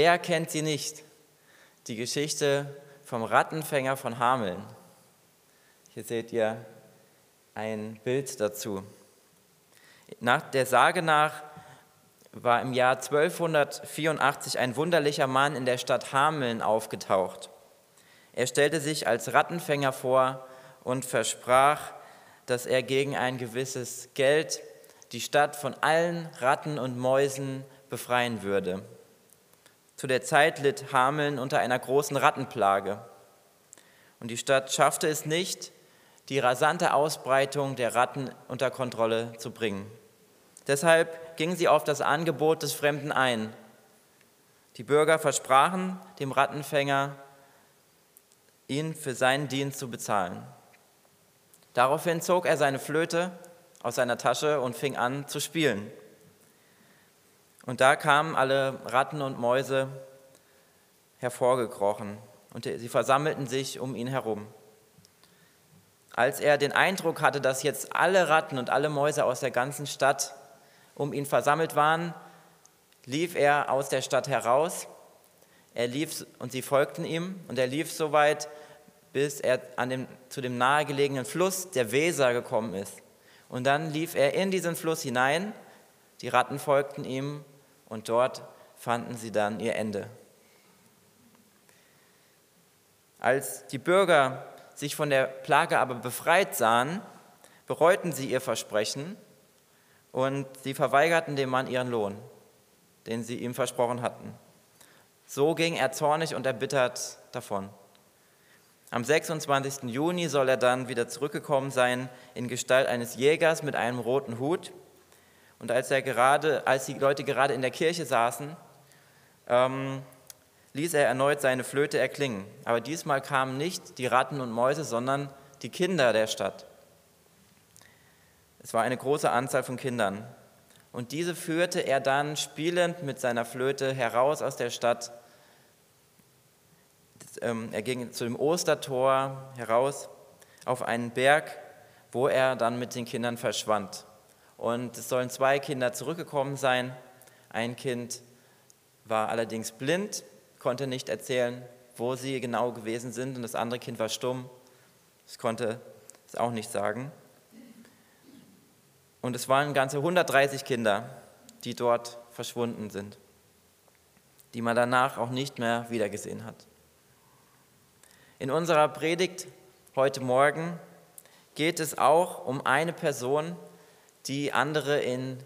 Wer kennt sie nicht? Die Geschichte vom Rattenfänger von Hameln. Hier seht ihr ein Bild dazu. Nach der Sage nach war im Jahr 1284 ein wunderlicher Mann in der Stadt Hameln aufgetaucht. Er stellte sich als Rattenfänger vor und versprach, dass er gegen ein gewisses Geld die Stadt von allen Ratten und Mäusen befreien würde. Zu der Zeit litt Hameln unter einer großen Rattenplage. Und die Stadt schaffte es nicht, die rasante Ausbreitung der Ratten unter Kontrolle zu bringen. Deshalb ging sie auf das Angebot des Fremden ein. Die Bürger versprachen dem Rattenfänger, ihn für seinen Dienst zu bezahlen. Daraufhin zog er seine Flöte aus seiner Tasche und fing an zu spielen. Und da kamen alle Ratten und Mäuse hervorgekrochen und sie versammelten sich um ihn herum. Als er den Eindruck hatte, dass jetzt alle Ratten und alle Mäuse aus der ganzen Stadt um ihn versammelt waren, lief er aus der Stadt heraus. Er lief und sie folgten ihm und er lief so weit, bis er an dem, zu dem nahegelegenen Fluss der Weser gekommen ist. Und dann lief er in diesen Fluss hinein, die Ratten folgten ihm und dort fanden sie dann ihr Ende. Als die Bürger sich von der Plage aber befreit sahen, bereuten sie ihr Versprechen und sie verweigerten dem Mann ihren Lohn, den sie ihm versprochen hatten. So ging er zornig und erbittert davon. Am 26. Juni soll er dann wieder zurückgekommen sein in Gestalt eines Jägers mit einem roten Hut. Und als, er gerade, als die Leute gerade in der Kirche saßen, ähm, ließ er erneut seine Flöte erklingen. Aber diesmal kamen nicht die Ratten und Mäuse, sondern die Kinder der Stadt. Es war eine große Anzahl von Kindern. Und diese führte er dann spielend mit seiner Flöte heraus aus der Stadt ähm, er ging zu dem Ostertor heraus auf einen Berg, wo er dann mit den Kindern verschwand. Und es sollen zwei Kinder zurückgekommen sein. Ein Kind war allerdings blind, konnte nicht erzählen, wo sie genau gewesen sind, und das andere Kind war stumm. Es konnte es auch nicht sagen. Und es waren ganze 130 Kinder, die dort verschwunden sind, die man danach auch nicht mehr wiedergesehen hat. In unserer Predigt heute Morgen geht es auch um eine Person, die andere in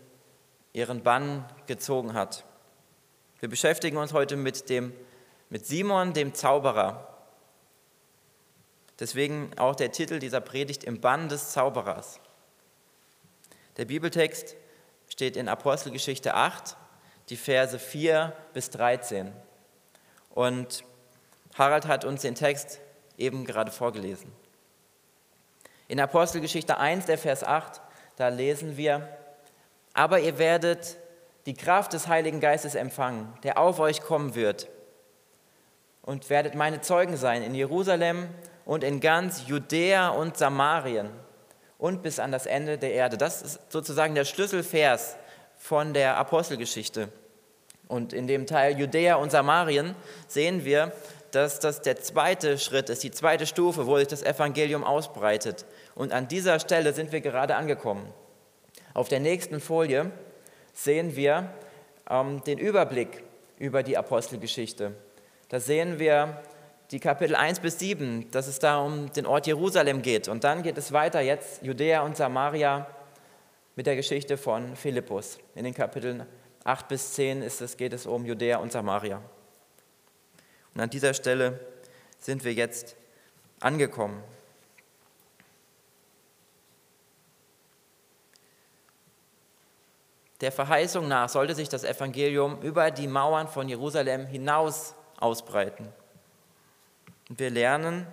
ihren Bann gezogen hat. Wir beschäftigen uns heute mit, dem, mit Simon, dem Zauberer. Deswegen auch der Titel dieser Predigt im Bann des Zauberers. Der Bibeltext steht in Apostelgeschichte 8, die Verse 4 bis 13. Und Harald hat uns den Text eben gerade vorgelesen. In Apostelgeschichte 1, der Vers 8, da lesen wir, aber ihr werdet die Kraft des Heiligen Geistes empfangen, der auf euch kommen wird, und werdet meine Zeugen sein in Jerusalem und in ganz Judäa und Samarien und bis an das Ende der Erde. Das ist sozusagen der Schlüsselvers von der Apostelgeschichte. Und in dem Teil Judäa und Samarien sehen wir, dass das der zweite Schritt ist, die zweite Stufe, wo sich das Evangelium ausbreitet. Und an dieser Stelle sind wir gerade angekommen. Auf der nächsten Folie sehen wir ähm, den Überblick über die Apostelgeschichte. Da sehen wir die Kapitel 1 bis 7, dass es da um den Ort Jerusalem geht. Und dann geht es weiter jetzt Judäa und Samaria mit der Geschichte von Philippus. In den Kapiteln 8 bis 10 ist es, geht es um Judäa und Samaria. Und an dieser Stelle sind wir jetzt angekommen. Der Verheißung nach sollte sich das Evangelium über die Mauern von Jerusalem hinaus ausbreiten. Und wir lernen,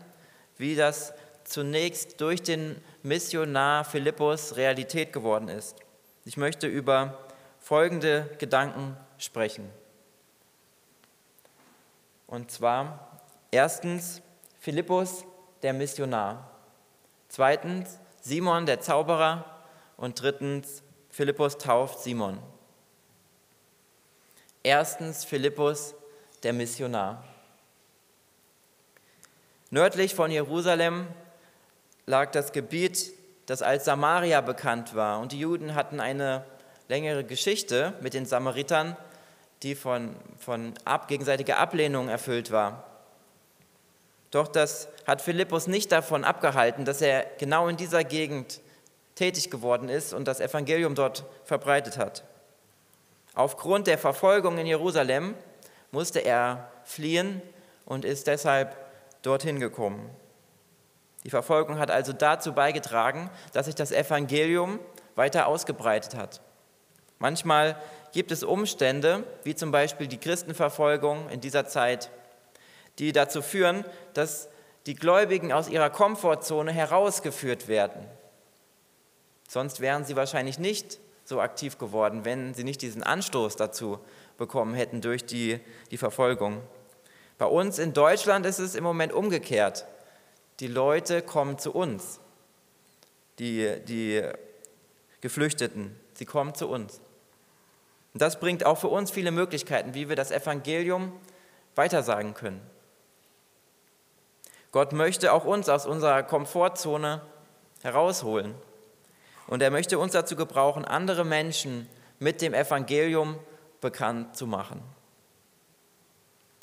wie das zunächst durch den Missionar Philippus Realität geworden ist. Ich möchte über folgende Gedanken sprechen. Und zwar erstens Philippus, der Missionar. Zweitens Simon, der Zauberer. Und drittens Philippus tauft Simon. Erstens Philippus, der Missionar. Nördlich von Jerusalem lag das Gebiet, das als Samaria bekannt war. Und die Juden hatten eine längere Geschichte mit den Samaritern, die von, von ab, gegenseitiger Ablehnung erfüllt war. Doch das hat Philippus nicht davon abgehalten, dass er genau in dieser Gegend tätig geworden ist und das Evangelium dort verbreitet hat. Aufgrund der Verfolgung in Jerusalem musste er fliehen und ist deshalb dorthin gekommen. Die Verfolgung hat also dazu beigetragen, dass sich das Evangelium weiter ausgebreitet hat. Manchmal gibt es Umstände, wie zum Beispiel die Christenverfolgung in dieser Zeit, die dazu führen, dass die Gläubigen aus ihrer Komfortzone herausgeführt werden. Sonst wären sie wahrscheinlich nicht so aktiv geworden, wenn sie nicht diesen Anstoß dazu bekommen hätten durch die, die Verfolgung. Bei uns in Deutschland ist es im Moment umgekehrt. Die Leute kommen zu uns, die, die Geflüchteten, sie kommen zu uns. Und das bringt auch für uns viele Möglichkeiten, wie wir das Evangelium weitersagen können. Gott möchte auch uns aus unserer Komfortzone herausholen. Und er möchte uns dazu gebrauchen, andere Menschen mit dem Evangelium bekannt zu machen.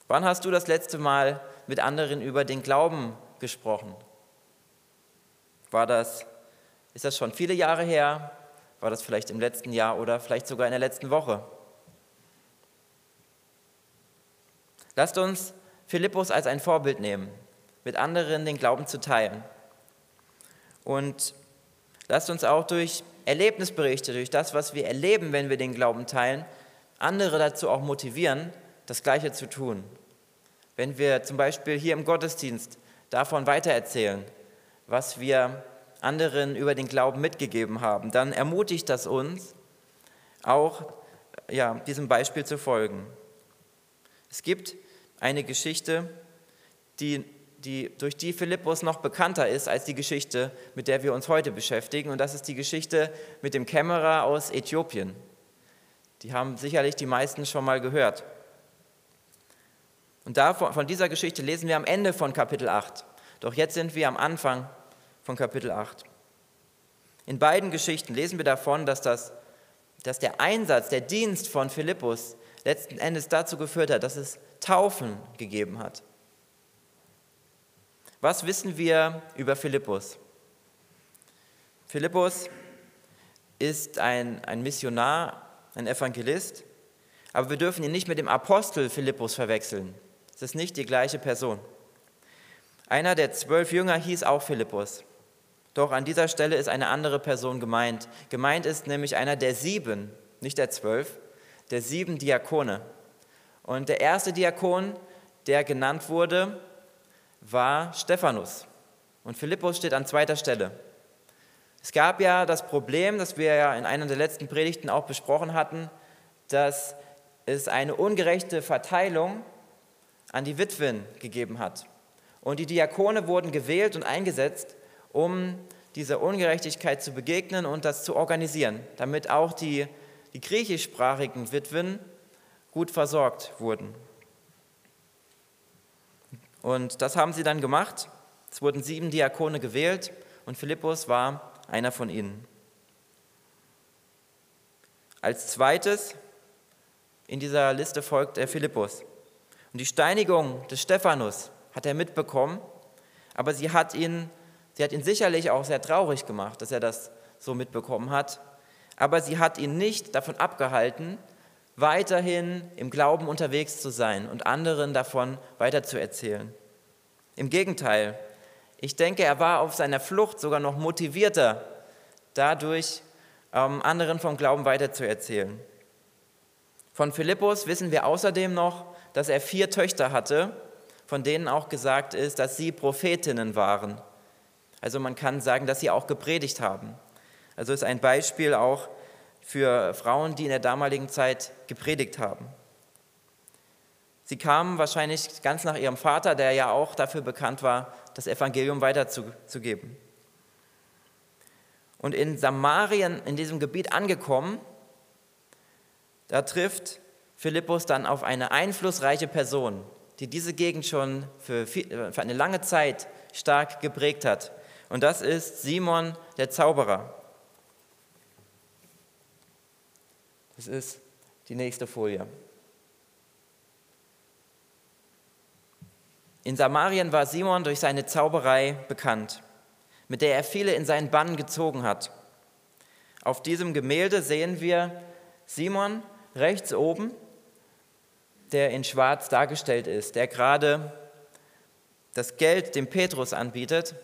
Wann hast du das letzte Mal mit anderen über den Glauben gesprochen? War das, ist das schon viele Jahre her? War das vielleicht im letzten Jahr oder vielleicht sogar in der letzten Woche? Lasst uns Philippus als ein Vorbild nehmen, mit anderen den Glauben zu teilen. Und lasst uns auch durch Erlebnisberichte, durch das, was wir erleben, wenn wir den Glauben teilen, andere dazu auch motivieren, das Gleiche zu tun. Wenn wir zum Beispiel hier im Gottesdienst davon weitererzählen, was wir anderen über den Glauben mitgegeben haben, dann ermutigt das uns, auch ja, diesem Beispiel zu folgen. Es gibt eine Geschichte, die, die, durch die Philippus noch bekannter ist als die Geschichte, mit der wir uns heute beschäftigen. Und das ist die Geschichte mit dem Kämmerer aus Äthiopien. Die haben sicherlich die meisten schon mal gehört. Und da, von dieser Geschichte lesen wir am Ende von Kapitel 8. Doch jetzt sind wir am Anfang von Kapitel 8. In beiden Geschichten lesen wir davon, dass, das, dass der Einsatz, der Dienst von Philippus letzten Endes dazu geführt hat, dass es Taufen gegeben hat. Was wissen wir über Philippus? Philippus ist ein, ein Missionar, ein Evangelist, aber wir dürfen ihn nicht mit dem Apostel Philippus verwechseln. Es ist nicht die gleiche Person. Einer der zwölf Jünger hieß auch Philippus. Doch an dieser Stelle ist eine andere Person gemeint. Gemeint ist nämlich einer der sieben, nicht der zwölf, der sieben Diakone. Und der erste Diakon, der genannt wurde, war Stephanus. Und Philippus steht an zweiter Stelle. Es gab ja das Problem, das wir ja in einer der letzten Predigten auch besprochen hatten, dass es eine ungerechte Verteilung an die Witwen gegeben hat. Und die Diakone wurden gewählt und eingesetzt, um dieser Ungerechtigkeit zu begegnen und das zu organisieren, damit auch die, die griechischsprachigen Witwen gut versorgt wurden. Und das haben sie dann gemacht. Es wurden sieben Diakone gewählt und Philippus war einer von ihnen. Als zweites in dieser Liste folgt der Philippus. Und die Steinigung des Stephanus hat er mitbekommen, aber sie hat ihn, sie hat ihn sicherlich auch sehr traurig gemacht, dass er das so mitbekommen hat. Aber sie hat ihn nicht davon abgehalten, weiterhin im Glauben unterwegs zu sein und anderen davon weiterzuerzählen. Im Gegenteil, ich denke, er war auf seiner Flucht sogar noch motivierter, dadurch ähm, anderen vom Glauben weiterzuerzählen. Von Philippus wissen wir außerdem noch, dass er vier Töchter hatte, von denen auch gesagt ist, dass sie Prophetinnen waren. Also man kann sagen, dass sie auch gepredigt haben. Also ist ein Beispiel auch für Frauen, die in der damaligen Zeit gepredigt haben. Sie kamen wahrscheinlich ganz nach ihrem Vater, der ja auch dafür bekannt war, das Evangelium weiterzugeben. Und in Samarien, in diesem Gebiet angekommen, da trifft Philippus dann auf eine einflussreiche Person, die diese Gegend schon für, viel, für eine lange Zeit stark geprägt hat. Und das ist Simon der Zauberer. Das ist die nächste Folie. In Samarien war Simon durch seine Zauberei bekannt, mit der er viele in seinen Bann gezogen hat. Auf diesem Gemälde sehen wir Simon rechts oben, der in Schwarz dargestellt ist, der gerade das Geld dem Petrus anbietet,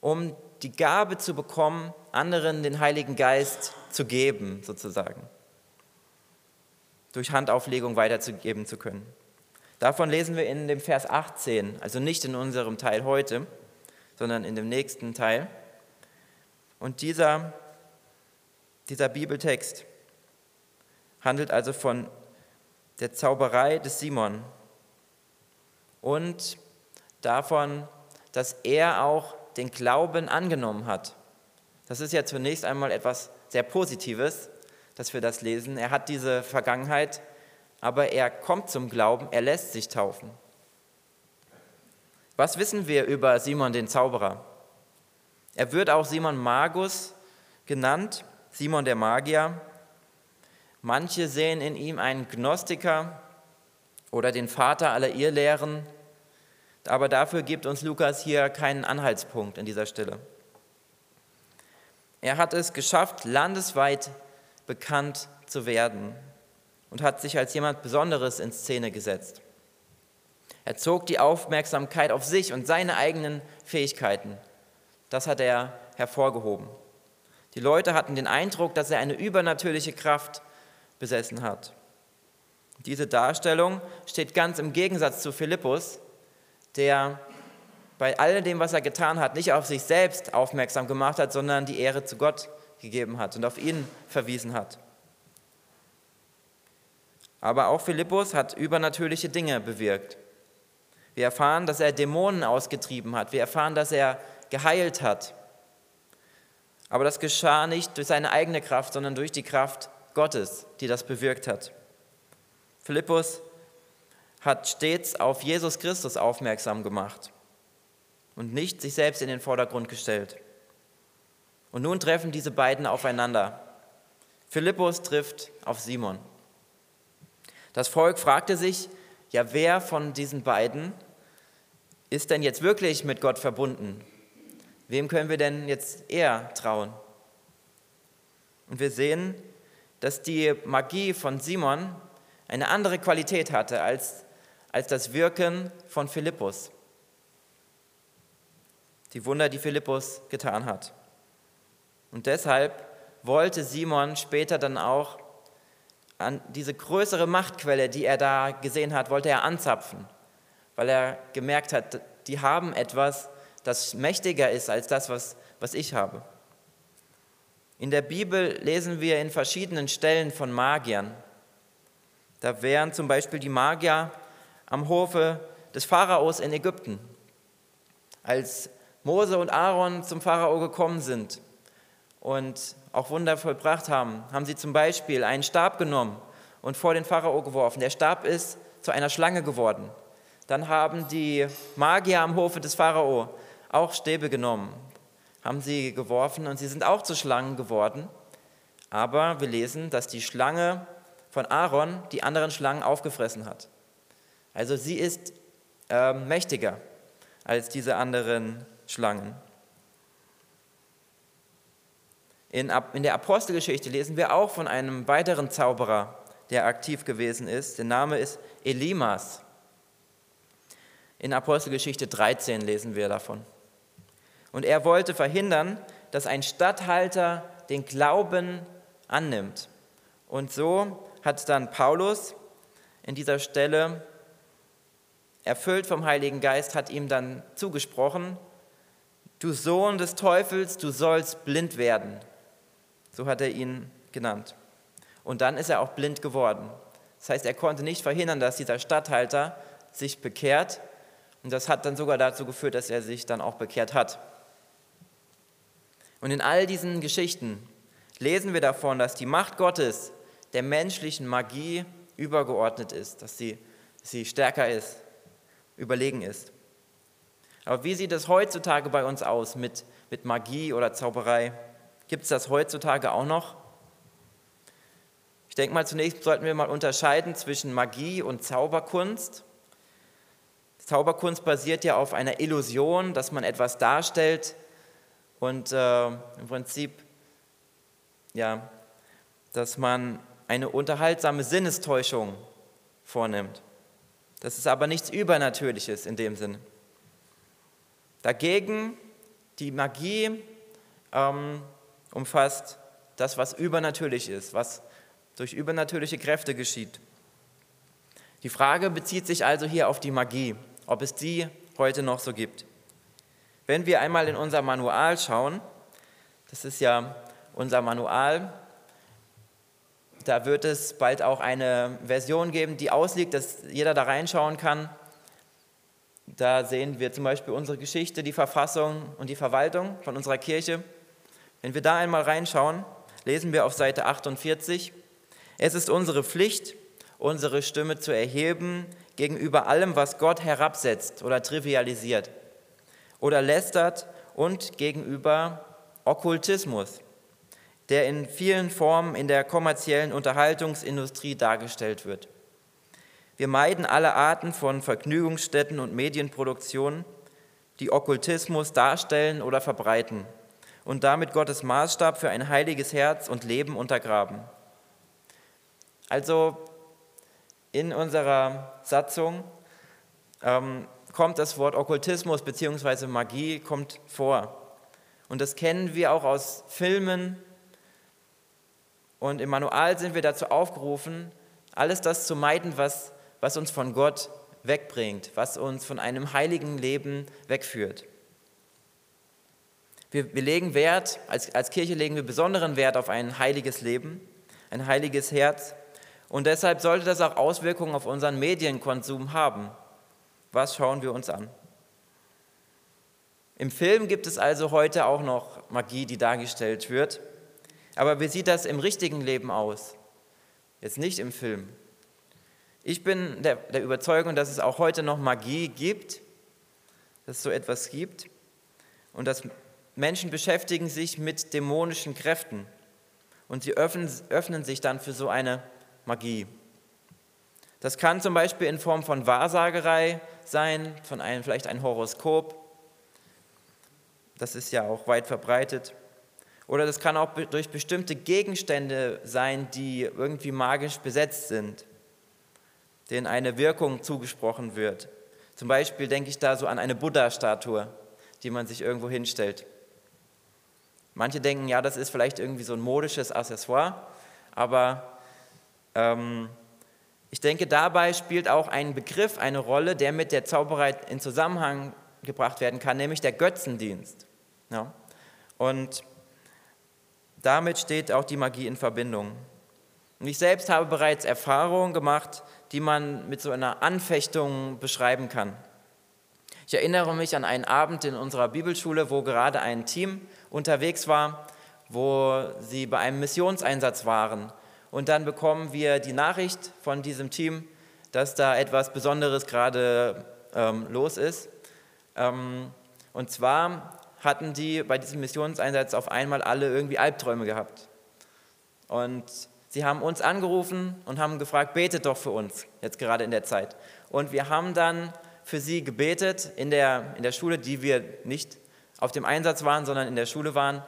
um die Gabe zu bekommen, anderen den Heiligen Geist zu geben, sozusagen. Durch Handauflegung weiterzugeben zu können. Davon lesen wir in dem Vers 18, also nicht in unserem Teil heute, sondern in dem nächsten Teil. Und dieser dieser Bibeltext handelt also von der Zauberei des Simon und davon, dass er auch den Glauben angenommen hat. Das ist ja zunächst einmal etwas sehr Positives, dass wir das lesen. Er hat diese Vergangenheit, aber er kommt zum Glauben, er lässt sich taufen. Was wissen wir über Simon den Zauberer? Er wird auch Simon Magus genannt Simon der Magier. Manche sehen in ihm einen Gnostiker oder den Vater aller Irrlehren, aber dafür gibt uns Lukas hier keinen Anhaltspunkt in dieser Stelle. Er hat es geschafft, landesweit bekannt zu werden und hat sich als jemand Besonderes in Szene gesetzt. Er zog die Aufmerksamkeit auf sich und seine eigenen Fähigkeiten. Das hat er hervorgehoben. Die Leute hatten den Eindruck, dass er eine übernatürliche Kraft besessen hat. Diese Darstellung steht ganz im Gegensatz zu Philippus, der bei all dem, was er getan hat, nicht auf sich selbst aufmerksam gemacht hat, sondern die Ehre zu Gott gegeben hat und auf ihn verwiesen hat. Aber auch Philippus hat übernatürliche Dinge bewirkt. Wir erfahren, dass er Dämonen ausgetrieben hat. Wir erfahren, dass er geheilt hat. Aber das geschah nicht durch seine eigene Kraft, sondern durch die Kraft Gottes, die das bewirkt hat. Philippus hat stets auf Jesus Christus aufmerksam gemacht und nicht sich selbst in den Vordergrund gestellt. Und nun treffen diese beiden aufeinander. Philippus trifft auf Simon. Das Volk fragte sich, ja, wer von diesen beiden ist denn jetzt wirklich mit Gott verbunden? Wem können wir denn jetzt eher trauen? Und wir sehen, dass die Magie von Simon eine andere Qualität hatte als, als das Wirken von Philippus. Die Wunder, die Philippus getan hat. Und deshalb wollte Simon später dann auch an diese größere Machtquelle, die er da gesehen hat, wollte er anzapfen, weil er gemerkt hat, die haben etwas, das mächtiger ist als das, was, was ich habe. In der Bibel lesen wir in verschiedenen Stellen von Magiern. Da wären zum Beispiel die Magier am Hofe des Pharaos in Ägypten. Als Mose und Aaron zum Pharao gekommen sind und auch Wunder vollbracht haben, haben sie zum Beispiel einen Stab genommen und vor den Pharao geworfen. Der Stab ist zu einer Schlange geworden. Dann haben die Magier am Hofe des Pharao auch Stäbe genommen, haben sie geworfen und sie sind auch zu Schlangen geworden. Aber wir lesen, dass die Schlange von Aaron die anderen Schlangen aufgefressen hat. Also sie ist äh, mächtiger als diese anderen Schlangen. In, in der Apostelgeschichte lesen wir auch von einem weiteren Zauberer, der aktiv gewesen ist. Der Name ist Elimas. In Apostelgeschichte 13 lesen wir davon. Und er wollte verhindern, dass ein Statthalter den Glauben annimmt. Und so hat dann Paulus in dieser Stelle, erfüllt vom Heiligen Geist, hat ihm dann zugesprochen, du Sohn des Teufels, du sollst blind werden. So hat er ihn genannt. Und dann ist er auch blind geworden. Das heißt, er konnte nicht verhindern, dass dieser Statthalter sich bekehrt. Und das hat dann sogar dazu geführt, dass er sich dann auch bekehrt hat. Und in all diesen Geschichten lesen wir davon, dass die Macht Gottes der menschlichen Magie übergeordnet ist, dass sie, sie stärker ist, überlegen ist. Aber wie sieht es heutzutage bei uns aus mit, mit Magie oder Zauberei? Gibt es das heutzutage auch noch? Ich denke mal, zunächst sollten wir mal unterscheiden zwischen Magie und Zauberkunst. Zauberkunst basiert ja auf einer Illusion, dass man etwas darstellt und äh, im Prinzip, ja, dass man eine unterhaltsame Sinnestäuschung vornimmt. Das ist aber nichts Übernatürliches in dem Sinne. Dagegen die Magie ähm, umfasst das, was übernatürlich ist, was durch übernatürliche Kräfte geschieht. Die Frage bezieht sich also hier auf die Magie, ob es die heute noch so gibt. Wenn wir einmal in unser Manual schauen, das ist ja unser Manual, da wird es bald auch eine Version geben, die ausliegt, dass jeder da reinschauen kann. Da sehen wir zum Beispiel unsere Geschichte, die Verfassung und die Verwaltung von unserer Kirche. Wenn wir da einmal reinschauen, lesen wir auf Seite 48, es ist unsere Pflicht, unsere Stimme zu erheben gegenüber allem, was Gott herabsetzt oder trivialisiert oder lästert und gegenüber Okkultismus, der in vielen Formen in der kommerziellen Unterhaltungsindustrie dargestellt wird. Wir meiden alle Arten von Vergnügungsstätten und Medienproduktionen, die Okkultismus darstellen oder verbreiten und damit Gottes Maßstab für ein heiliges Herz und Leben untergraben. Also in unserer Satzung ähm, kommt das Wort Okkultismus bzw. Magie kommt vor. Und das kennen wir auch aus Filmen. Und im Manual sind wir dazu aufgerufen, alles das zu meiden, was, was uns von Gott wegbringt, was uns von einem heiligen Leben wegführt. Wir, wir legen Wert, als, als Kirche legen wir besonderen Wert auf ein heiliges Leben, ein heiliges Herz. Und deshalb sollte das auch Auswirkungen auf unseren Medienkonsum haben. Was schauen wir uns an? Im Film gibt es also heute auch noch Magie, die dargestellt wird. Aber wie sieht das im richtigen Leben aus? Jetzt nicht im Film. Ich bin der, der Überzeugung, dass es auch heute noch Magie gibt, dass es so etwas gibt und dass Menschen beschäftigen sich mit dämonischen Kräften und sie öffnen, öffnen sich dann für so eine Magie. Das kann zum Beispiel in Form von Wahrsagerei sein, von einem vielleicht ein Horoskop. Das ist ja auch weit verbreitet. Oder das kann auch durch bestimmte Gegenstände sein, die irgendwie magisch besetzt sind, denen eine Wirkung zugesprochen wird. Zum Beispiel denke ich da so an eine Buddha-Statue, die man sich irgendwo hinstellt. Manche denken, ja, das ist vielleicht irgendwie so ein modisches Accessoire, aber ähm, ich denke, dabei spielt auch ein Begriff eine Rolle, der mit der Zauberei in Zusammenhang gebracht werden kann, nämlich der Götzendienst. Ja? Und damit steht auch die Magie in Verbindung. Und ich selbst habe bereits Erfahrungen gemacht, die man mit so einer Anfechtung beschreiben kann. Ich erinnere mich an einen Abend in unserer Bibelschule, wo gerade ein Team unterwegs war, wo sie bei einem Missionseinsatz waren und dann bekommen wir die Nachricht von diesem Team, dass da etwas Besonderes gerade ähm, los ist. Ähm, und zwar hatten die bei diesem Missionseinsatz auf einmal alle irgendwie Albträume gehabt. Und sie haben uns angerufen und haben gefragt, betet doch für uns, jetzt gerade in der Zeit. Und wir haben dann für sie gebetet in der, in der Schule, die wir nicht auf dem Einsatz waren, sondern in der Schule waren.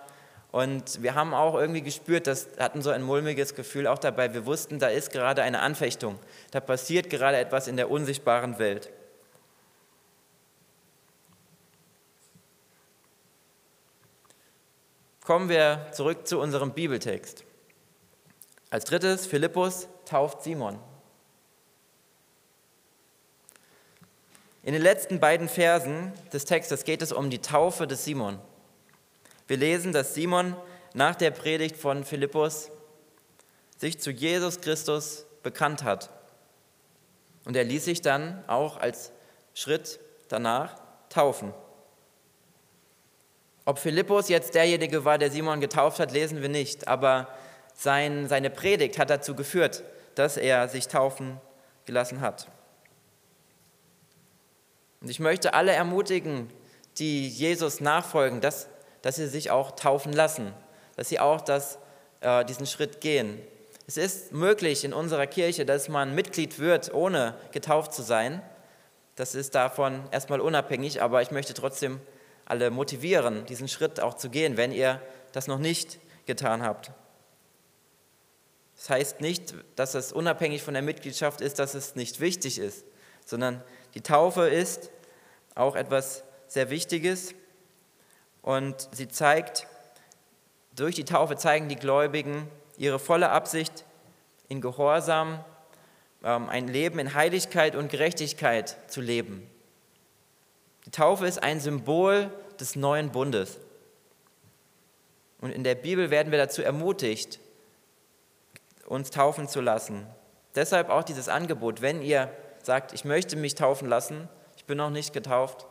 Und wir haben auch irgendwie gespürt, das hatten so ein mulmiges Gefühl auch dabei. Wir wussten, da ist gerade eine Anfechtung. Da passiert gerade etwas in der unsichtbaren Welt. Kommen wir zurück zu unserem Bibeltext. Als drittes, Philippus tauft Simon. In den letzten beiden Versen des Textes geht es um die Taufe des Simon. Wir lesen, dass Simon nach der Predigt von Philippus sich zu Jesus Christus bekannt hat. Und er ließ sich dann auch als Schritt danach taufen. Ob Philippus jetzt derjenige war, der Simon getauft hat, lesen wir nicht. Aber sein, seine Predigt hat dazu geführt, dass er sich taufen gelassen hat. Und ich möchte alle ermutigen, die Jesus nachfolgen, dass, dass sie sich auch taufen lassen, dass sie auch das, äh, diesen Schritt gehen. Es ist möglich in unserer Kirche, dass man Mitglied wird, ohne getauft zu sein. Das ist davon erstmal unabhängig, aber ich möchte trotzdem alle motivieren, diesen Schritt auch zu gehen, wenn ihr das noch nicht getan habt. Das heißt nicht, dass es unabhängig von der Mitgliedschaft ist, dass es nicht wichtig ist, sondern die Taufe ist auch etwas sehr Wichtiges und sie zeigt, durch die Taufe zeigen die Gläubigen ihre volle Absicht in Gehorsam, ähm, ein Leben in Heiligkeit und Gerechtigkeit zu leben. Die Taufe ist ein Symbol des neuen Bundes. Und in der Bibel werden wir dazu ermutigt, uns taufen zu lassen. Deshalb auch dieses Angebot, wenn ihr sagt, ich möchte mich taufen lassen, ich bin noch nicht getauft,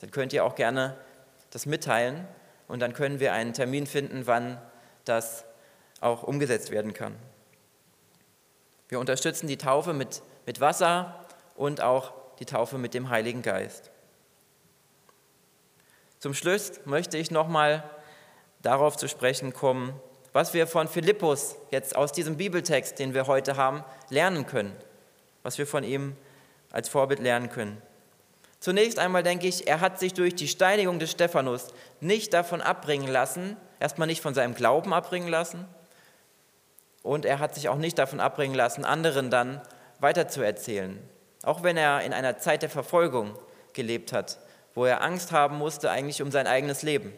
dann könnt ihr auch gerne das mitteilen und dann können wir einen Termin finden, wann das auch umgesetzt werden kann. Wir unterstützen die Taufe mit, mit Wasser und auch die Taufe mit dem Heiligen Geist. Zum Schluss möchte ich nochmal darauf zu sprechen kommen, was wir von Philippus jetzt aus diesem Bibeltext, den wir heute haben, lernen können, was wir von ihm als Vorbild lernen können. Zunächst einmal denke ich, er hat sich durch die Steinigung des Stephanus nicht davon abbringen lassen, erstmal nicht von seinem Glauben abbringen lassen und er hat sich auch nicht davon abbringen lassen, anderen dann weiterzuerzählen. Auch wenn er in einer Zeit der Verfolgung gelebt hat, wo er Angst haben musste eigentlich um sein eigenes Leben.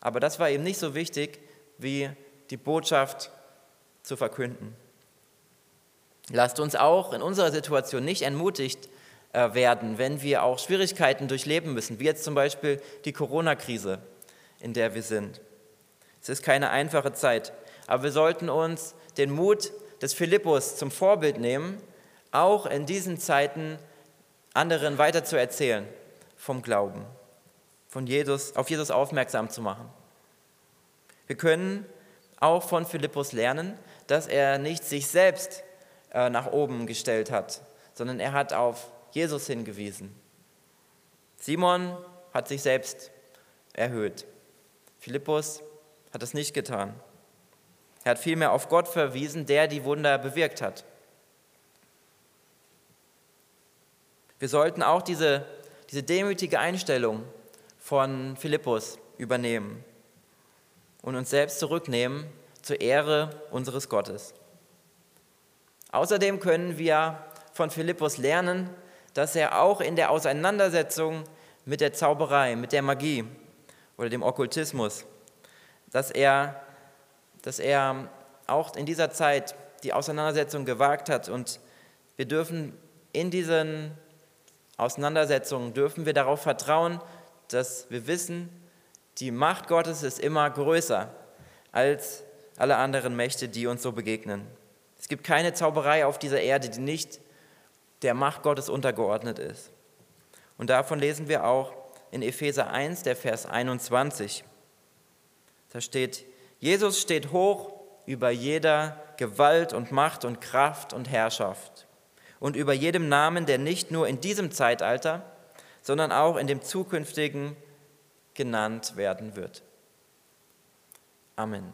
Aber das war ihm nicht so wichtig, wie die Botschaft zu verkünden. Lasst uns auch in unserer Situation nicht entmutigt äh, werden, wenn wir auch Schwierigkeiten durchleben müssen, wie jetzt zum Beispiel die Corona-Krise, in der wir sind. Es ist keine einfache Zeit, aber wir sollten uns den Mut des Philippus zum Vorbild nehmen, auch in diesen Zeiten anderen weiterzuerzählen vom Glauben, von Jesus, auf Jesus aufmerksam zu machen. Wir können auch von Philippus lernen, dass er nicht sich selbst äh, nach oben gestellt hat, sondern er hat auf Jesus hingewiesen. Simon hat sich selbst erhöht. Philippus hat es nicht getan. Er hat vielmehr auf Gott verwiesen, der die Wunder bewirkt hat. Wir sollten auch diese, diese demütige Einstellung von Philippus übernehmen und uns selbst zurücknehmen zur Ehre unseres Gottes. Außerdem können wir von Philippus lernen, dass er auch in der Auseinandersetzung mit der Zauberei, mit der Magie oder dem Okkultismus, dass er, dass er auch in dieser Zeit die Auseinandersetzung gewagt hat und wir dürfen in diesen Auseinandersetzungen, dürfen wir darauf vertrauen, dass wir wissen, die Macht Gottes ist immer größer als alle anderen Mächte, die uns so begegnen. Es gibt keine Zauberei auf dieser Erde, die nicht der Macht Gottes untergeordnet ist. Und davon lesen wir auch in Epheser 1, der Vers 21. Da steht, Jesus steht hoch über jeder Gewalt und Macht und Kraft und Herrschaft und über jedem Namen, der nicht nur in diesem Zeitalter, sondern auch in dem zukünftigen genannt werden wird. Amen.